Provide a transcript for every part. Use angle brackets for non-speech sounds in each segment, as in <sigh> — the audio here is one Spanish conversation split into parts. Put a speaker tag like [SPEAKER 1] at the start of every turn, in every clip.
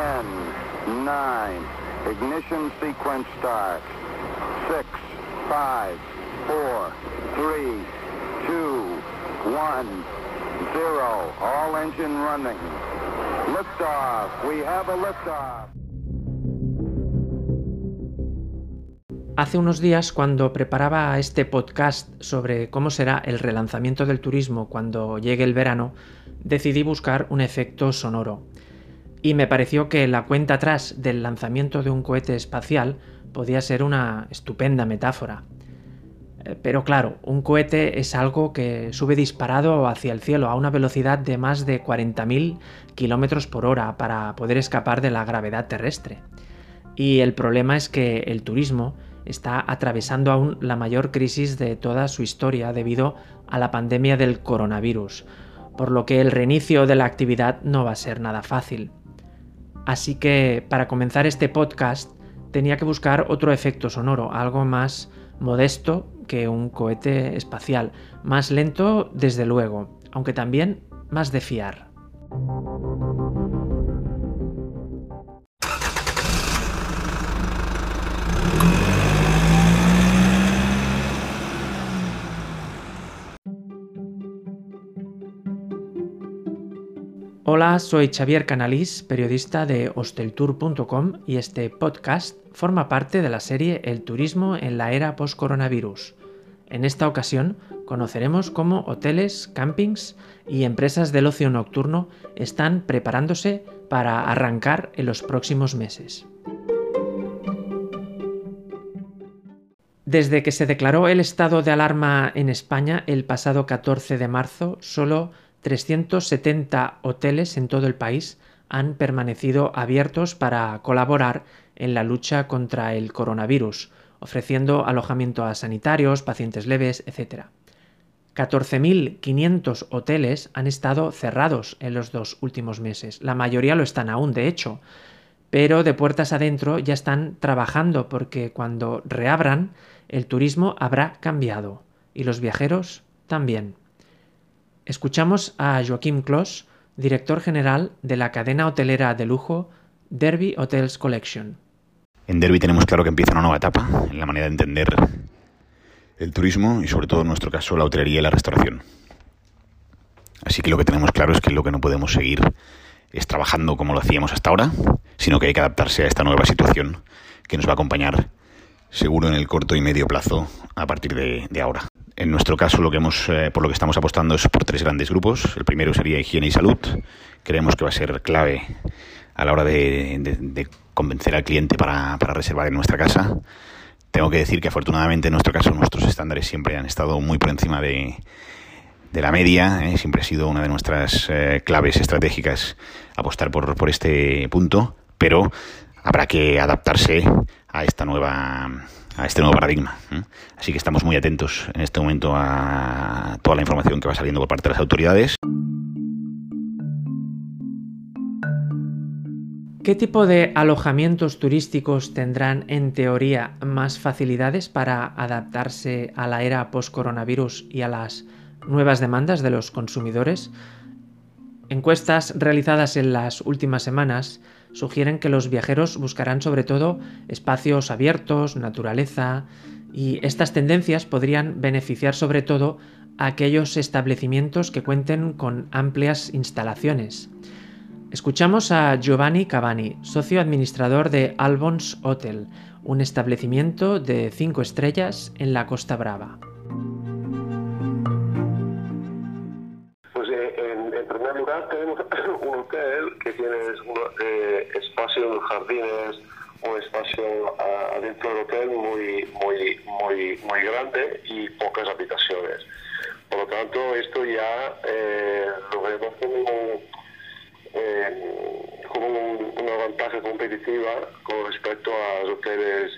[SPEAKER 1] 10, 9, ignition sequence start. 6, 5, 4, 3, 2, 1, 0. All engine running. Liftoff. We have a liftoff.
[SPEAKER 2] Hace unos días, cuando preparaba este podcast sobre cómo será el relanzamiento del turismo cuando llegue el verano, decidí buscar un efecto sonoro. Y me pareció que la cuenta atrás del lanzamiento de un cohete espacial podía ser una estupenda metáfora. Eh, pero claro, un cohete es algo que sube disparado hacia el cielo a una velocidad de más de 40.000 km por hora para poder escapar de la gravedad terrestre. Y el problema es que el turismo está atravesando aún la mayor crisis de toda su historia debido a la pandemia del coronavirus, por lo que el reinicio de la actividad no va a ser nada fácil. Así que para comenzar este podcast tenía que buscar otro efecto sonoro, algo más modesto que un cohete espacial, más lento desde luego, aunque también más de fiar. Hola, soy Xavier Canalís, periodista de hosteltour.com y este podcast forma parte de la serie El turismo en la era post-coronavirus. En esta ocasión conoceremos cómo hoteles, campings y empresas del ocio nocturno están preparándose para arrancar en los próximos meses. Desde que se declaró el estado de alarma en España el pasado 14 de marzo, solo 370 hoteles en todo el país han permanecido abiertos para colaborar en la lucha contra el coronavirus, ofreciendo alojamiento a sanitarios, pacientes leves, etc. 14.500 hoteles han estado cerrados en los dos últimos meses. La mayoría lo están aún, de hecho, pero de puertas adentro ya están trabajando porque cuando reabran el turismo habrá cambiado y los viajeros también. Escuchamos a Joaquim Clos, director general de la cadena hotelera de lujo Derby Hotels Collection.
[SPEAKER 3] En Derby tenemos claro que empieza una nueva etapa en la manera de entender el turismo y sobre todo en nuestro caso la hotelería y la restauración. Así que lo que tenemos claro es que lo que no podemos seguir es trabajando como lo hacíamos hasta ahora, sino que hay que adaptarse a esta nueva situación que nos va a acompañar seguro en el corto y medio plazo a partir de, ahora. En nuestro caso, lo que hemos, eh, por lo que estamos apostando es por tres grandes grupos. El primero sería higiene y salud. Creemos que va a ser clave a la hora de, convencer al cliente para, reservar en nuestra casa. Tengo que decir que afortunadamente en nuestro caso nuestros estándares siempre han estado muy por encima de, la media. ¿eh? Siempre ha sido una de nuestras eh, claves estratégicas apostar por, por este punto, pero habrá que adaptarse a esta nueva a este nuevo paradigma. ¿eh? Así que estamos muy atentos en este momento a toda la información que va saliendo por parte de las autoridades.
[SPEAKER 2] ¿Qué tipo de alojamientos turísticos tendrán en teoría más facilidades para adaptarse a la era post-coronavirus y a las nuevas demandas de los consumidores? Encuestas realizadas en las últimas semanas sugieren que los viajeros buscarán sobre todo espacios abiertos, naturaleza, y estas tendencias podrían beneficiar sobre todo a aquellos establecimientos que cuenten con amplias instalaciones. Escuchamos a Giovanni Cavani, socio administrador de Albons Hotel, un establecimiento de cinco estrellas en la Costa Brava. <coughs>
[SPEAKER 4] que tienes un eh, espacio jardines, un espacio adentro del hotel muy, muy, muy, muy grande y pocas habitaciones. Por lo tanto, esto ya eh, lo vemos como, eh, como una ventaja competitiva con respecto a los hoteles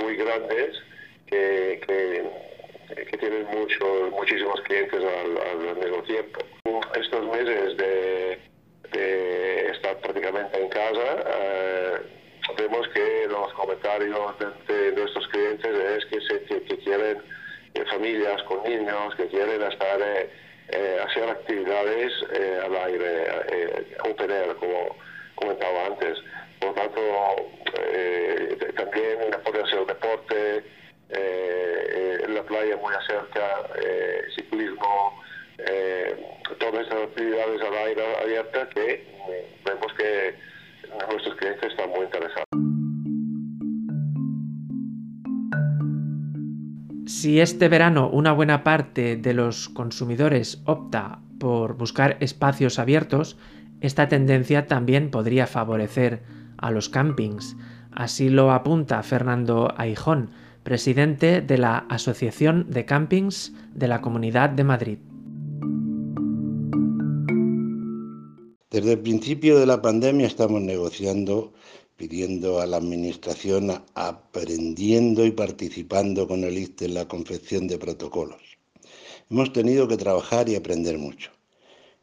[SPEAKER 4] muy grandes que, que, tienen muchos muchísimos clientes al mismo tiempo. Estos meses de estar prácticamente en casa, eh, vemos que los comentarios de, nuestros clientes es que, se, que, quieren eh, familias con niños, que quieren estar, eh, hacer actividades al aire, open air, como, comentaba antes. Por lo tanto, eh, también ser el deporte, eh, la playa muy cerca, ciclismo, todas estas actividades al aire abierta que vemos que nuestros clientes están muy interesados.
[SPEAKER 2] Si este verano una buena parte de los consumidores opta por buscar espacios abiertos, esta tendencia también podría favorecer a los campings. Así lo apunta Fernando Aijón, presidente de la Asociación de Campings de la Comunidad de Madrid.
[SPEAKER 5] Desde el principio de la pandemia estamos negociando, pidiendo a la Administración, aprendiendo y participando con el ICTE en la confección de protocolos. Hemos tenido que trabajar y aprender mucho.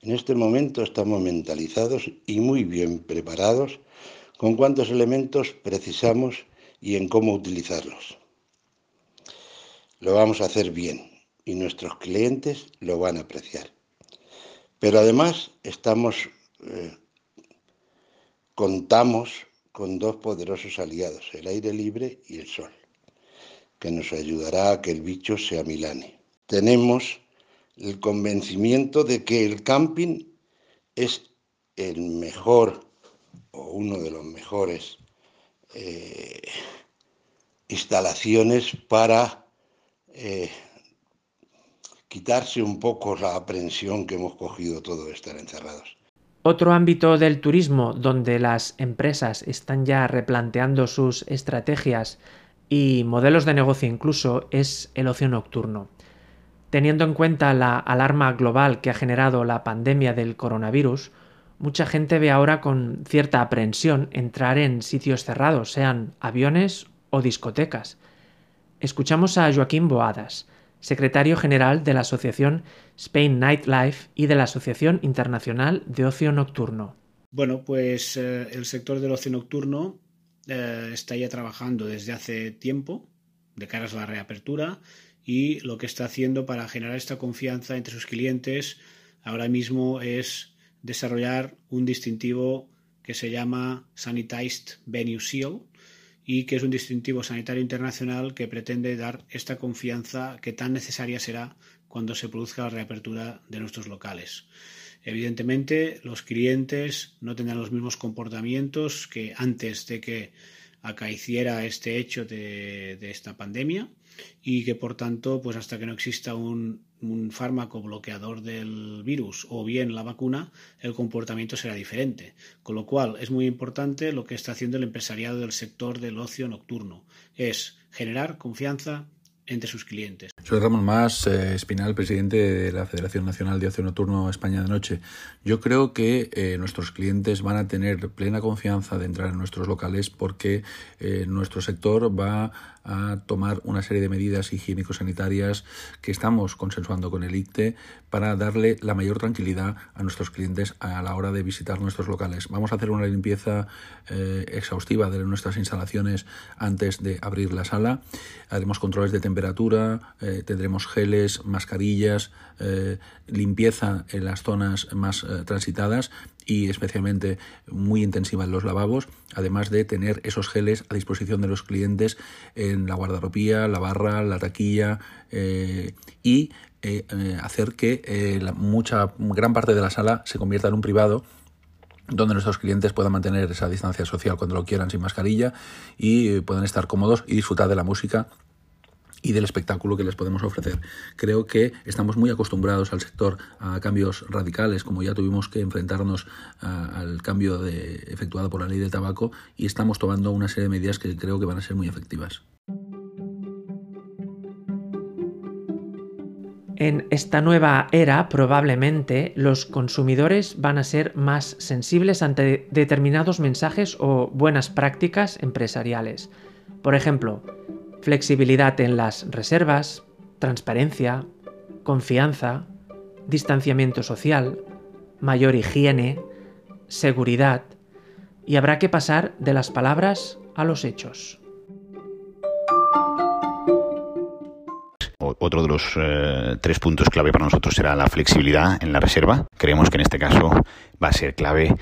[SPEAKER 5] En este momento estamos mentalizados y muy bien preparados con cuántos elementos precisamos y en cómo utilizarlos. Lo vamos a hacer bien y nuestros clientes lo van a apreciar. Pero además estamos eh, contamos con dos poderosos aliados, el aire libre y el sol, que nos ayudará a que el bicho se milane. Tenemos el convencimiento de que el camping es el mejor o uno de los mejores eh, instalaciones para eh, quitarse un poco la aprensión que hemos cogido todo de estar encerrados.
[SPEAKER 2] Otro ámbito del turismo donde las empresas están ya replanteando sus estrategias y modelos de negocio incluso es el ocio nocturno. Teniendo en cuenta la alarma global que ha generado la pandemia del coronavirus, mucha gente ve ahora con cierta aprensión entrar en sitios cerrados, sean aviones o discotecas. Escuchamos a Joaquín Boadas, secretario general de la Asociación Spain Nightlife y de la Asociación Internacional de Ocio Nocturno.
[SPEAKER 6] Bueno, pues eh, el sector del ocio nocturno eh, está ya trabajando desde hace tiempo de cara a la reapertura y lo que está haciendo para generar esta confianza entre sus clientes ahora mismo es desarrollar un distintivo que se llama Sanitized Venue Seal y que es un distintivo sanitario internacional que pretende dar esta confianza que tan necesaria será cuando se produzca la reapertura de nuestros locales. Evidentemente, los clientes no tendrán los mismos comportamientos que antes de que acaeciera este hecho de, esta pandemia y que por tanto, pues hasta que no exista un, fármaco bloqueador del virus o bien la vacuna, el comportamiento será diferente. Con lo cual es muy importante lo que está haciendo el empresariado del sector del ocio nocturno, es generar confianza entre sus clientes.
[SPEAKER 7] Soy Ramón Más, eh, Espinal, presidente de la Federación Nacional de Ocio Nocturno España de Noche. Yo creo que eh, nuestros clientes van a tener plena confianza de entrar en nuestros locales porque eh, nuestro sector va a tomar una serie de medidas higiénico-sanitarias que estamos consensuando con el ICTE para darle la mayor tranquilidad a nuestros clientes a la hora de visitar nuestros locales. Vamos a hacer una limpieza exhaustiva de nuestras instalaciones antes de abrir la sala. Haremos controles de temperatura, tendremos geles, mascarillas, eh, limpieza en las zonas más eh, transitadas y especialmente muy intensiva en los lavabos, además de tener esos geles a disposición de los clientes en la guardarropía, la barra, la taquilla eh, y hacer que la mucha gran parte de la sala se convierta en un privado donde nuestros clientes puedan mantener esa distancia social cuando lo quieran sin mascarilla y puedan estar cómodos y disfrutar de la música y del espectáculo que les podemos ofrecer. Creo que estamos muy acostumbrados al sector a cambios radicales, como ya tuvimos que enfrentarnos al cambio efectuado por la ley del tabaco, y estamos tomando una serie de medidas que creo que van a ser muy efectivas.
[SPEAKER 2] En esta nueva era, probablemente, los consumidores van a ser más sensibles ante determinados mensajes o buenas prácticas empresariales. Por ejemplo, flexibilidad en las reservas, transparencia, confianza, distanciamiento social, mayor higiene, seguridad, y habrá que pasar de las palabras a los hechos.
[SPEAKER 3] Otro de los eh, tres puntos clave para nosotros será la flexibilidad en la reserva. Creemos que en este caso va a ser clave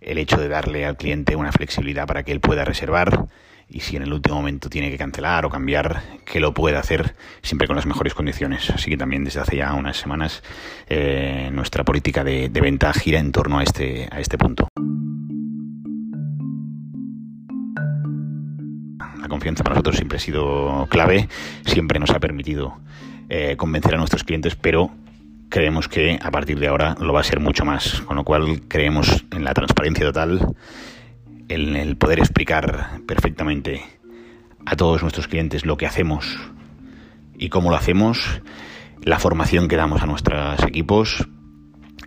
[SPEAKER 3] el hecho de darle al cliente una flexibilidad para que él pueda reservar y si en el último momento tiene que cancelar o cambiar, que lo pueda hacer siempre con las mejores condiciones. Así que también desde hace ya unas semanas eh, nuestra política de, venta gira en torno a este, a este punto. La confianza para nosotros siempre ha sido clave, siempre nos ha permitido eh, convencer a nuestros clientes, pero creemos que a partir de ahora lo va a ser mucho más, con lo cual creemos en la transparencia total el poder explicar perfectamente a todos nuestros clientes lo que hacemos y cómo lo hacemos, la formación que damos a nuestros equipos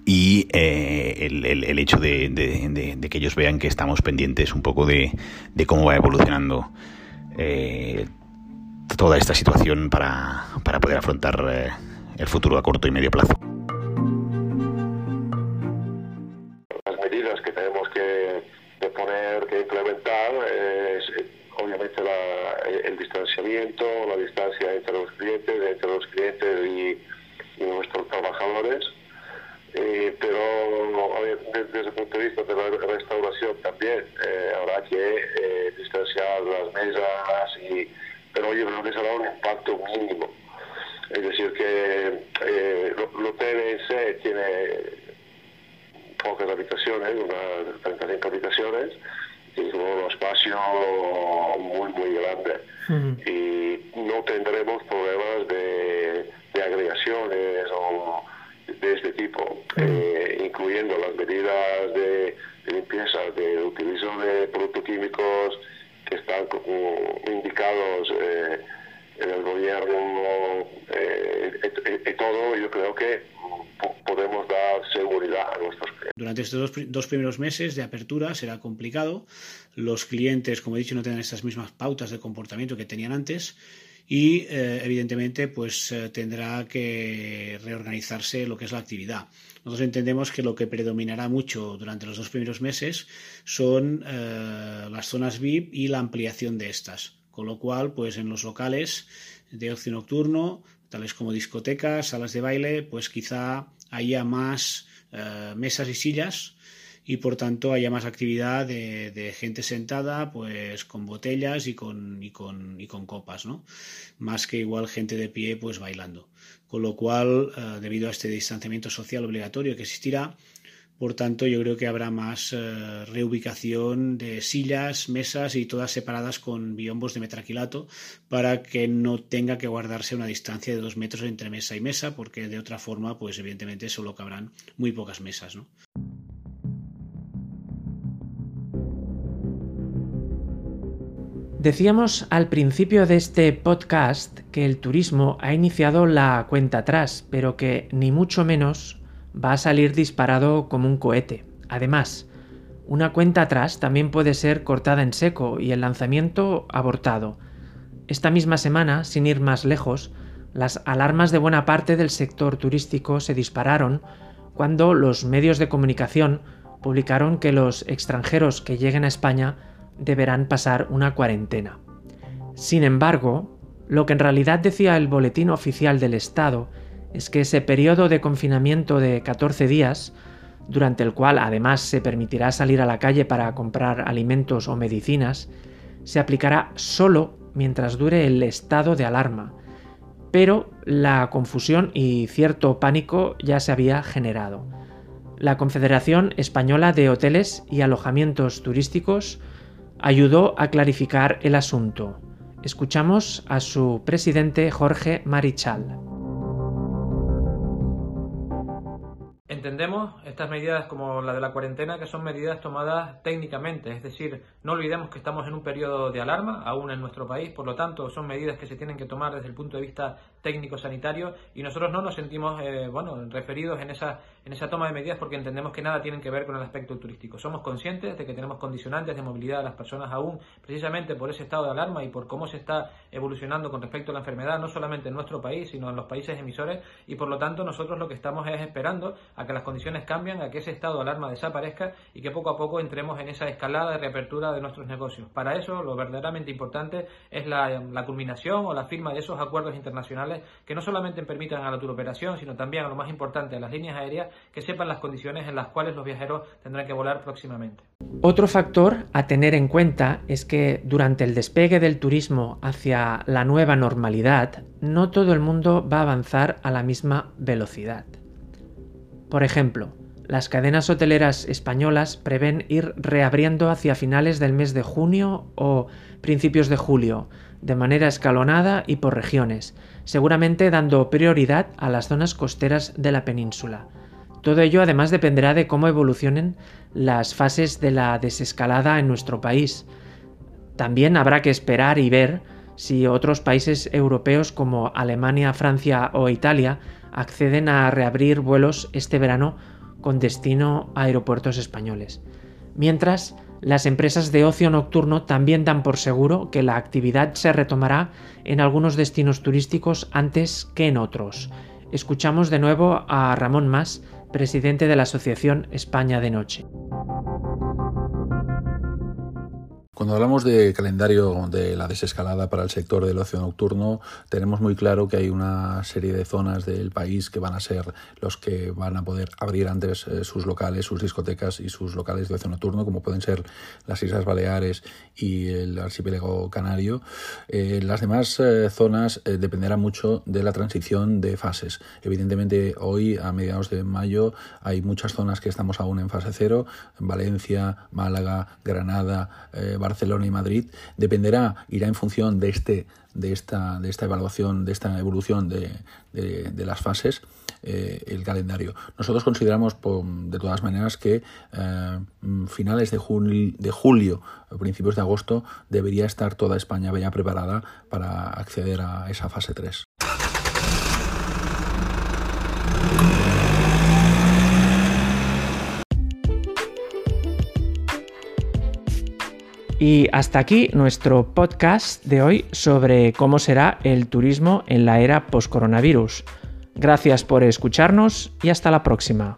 [SPEAKER 3] y eh, el, hecho de, que ellos vean que estamos pendientes un poco de, cómo va evolucionando eh, toda esta situación para, poder afrontar eh, el futuro a corto y medio plazo.
[SPEAKER 4] Y, pero yo creo que será un impacto mínimo. Es decir, que el hotel en sí tiene pocas habitaciones, unas 35 habitaciones, y un espacio muy, muy grande. Y no tendremos problemas de, agregaciones o de este tipo, eh, incluyendo las medidas de, limpieza, de utilizo de productos químicos que están indicados eh, en el gobierno eh, y todo, yo creo que podemos dar seguridad a nuestros clientes.
[SPEAKER 6] Durante estos dos, primeros meses de apertura será complicado. Los clientes, como he dicho, no tienen estas mismas pautas de comportamiento que tenían antes y eh, evidentemente pues eh, tendrá que reorganizarse lo que es la actividad. Nosotros entendemos que lo que predominará mucho durante los dos primeros meses son eh, las zonas VIP y la ampliación de estas. Con lo cual, pues en los locales de ocio nocturno tales como discotecas, salas de baile, pues quizá haya más mesas y sillas y por tanto haya más actividad de, gente sentada pues con botellas y con, y con, y con copas, ¿no? Más que igual gente de pie pues bailando. Con lo cual, eh, debido a este distanciamiento social obligatorio que existirá, por tanto, yo creo que habrá más eh, reubicación de sillas, mesas y todas separadas con biombos de metraquilato para que no tenga que guardarse una distancia de dos metros entre mesa y mesa, porque de otra forma, pues evidentemente solo cabrán muy pocas mesas, ¿no?
[SPEAKER 2] Decíamos al principio de este podcast que el turismo ha iniciado la cuenta atrás, pero que ni mucho menos va a salir disparado como un cohete. Además, una cuenta atrás también puede ser cortada en seco y el lanzamiento abortado. Esta misma semana, sin ir más lejos, las alarmas de buena parte del sector turístico se dispararon cuando los medios de comunicación publicaron que los extranjeros que lleguen a España deberán pasar una cuarentena. Sin embargo, lo que en realidad decía el Boletín Oficial del Estado es que ese periodo de confinamiento de 14 días, durante el cual además se permitirá salir a la calle para comprar alimentos o medicinas, se aplicará solo mientras dure el estado de alarma. Pero la confusión y cierto pánico ya se había generado. La Confederación Española de Hoteles y Alojamientos Turísticos ayudó a clarificar el asunto. Escuchamos a su presidente Jorge Marichal.
[SPEAKER 8] Entendemos estas medidas como la de la cuarentena que son medidas tomadas técnicamente, es decir, no olvidemos que estamos en un periodo de alarma aún en nuestro país, por lo tanto son medidas que se tienen que tomar desde el punto de vista técnico-sanitario y nosotros no nos sentimos eh, bueno, referidos en esa, en esa toma de medidas porque entendemos que nada tienen que ver con el aspecto turístico. Somos conscientes de que tenemos condicionantes de movilidad de las personas aún, precisamente por ese estado de alarma y por cómo se está evolucionando con respecto a la enfermedad, no solamente en nuestro país, sino en los países emisores y por lo tanto nosotros lo que estamos es esperando a que las condiciones cambien, a que ese estado de alarma desaparezca y que poco a poco entremos en esa escalada de reapertura de nuestros negocios. Para eso, lo verdaderamente importante es la, la culminación o la firma de esos acuerdos internacionales que no solamente permitan a la turoperación, sino también a lo más importante, a las líneas aéreas, que sepan las condiciones en las cuales los viajeros tendrán que volar próximamente.
[SPEAKER 2] Otro factor a tener en cuenta es que durante el despegue del turismo hacia la nueva normalidad, no todo el mundo va a avanzar a la misma velocidad. Por ejemplo, las cadenas hoteleras españolas prevén ir reabriendo hacia finales del mes de junio o principios de julio, de manera escalonada y por regiones, seguramente dando prioridad a las zonas costeras de la península. Todo ello además dependerá de cómo evolucionen las fases de la desescalada en nuestro país. También habrá que esperar y ver si otros países europeos como Alemania, Francia o Italia acceden a reabrir vuelos este verano con destino a aeropuertos españoles. Mientras, las empresas de ocio nocturno también dan por seguro que la actividad se retomará en algunos destinos turísticos antes que en otros. Escuchamos de nuevo a Ramón Mas, presidente de la Asociación España de Noche.
[SPEAKER 7] Cuando hablamos de calendario de la desescalada para el sector del ocio nocturno, tenemos muy claro que hay una serie de zonas del país que van a ser los que van a poder abrir antes eh, sus locales, sus discotecas y sus locales de ocio nocturno, como pueden ser las Islas Baleares y el archipiélago canario. Eh, las demás eh, zonas dependerán mucho de la transición de fases. Evidentemente, hoy, a mediados de mayo, hay muchas zonas que estamos aún en fase cero, Valencia, Málaga, Granada, Barcelona y Madrid, dependerá, irá en función de, este, de, esta, de esta evaluación, de esta evolución de, las fases, eh, el calendario. Nosotros consideramos, de todas maneras, que eh, finales de, de julio, principios de agosto, debería estar toda España ya preparada para acceder a esa fase 3.
[SPEAKER 2] Y hasta aquí nuestro podcast de hoy sobre cómo será el turismo en la era post-coronavirus. Gracias por escucharnos y hasta la próxima.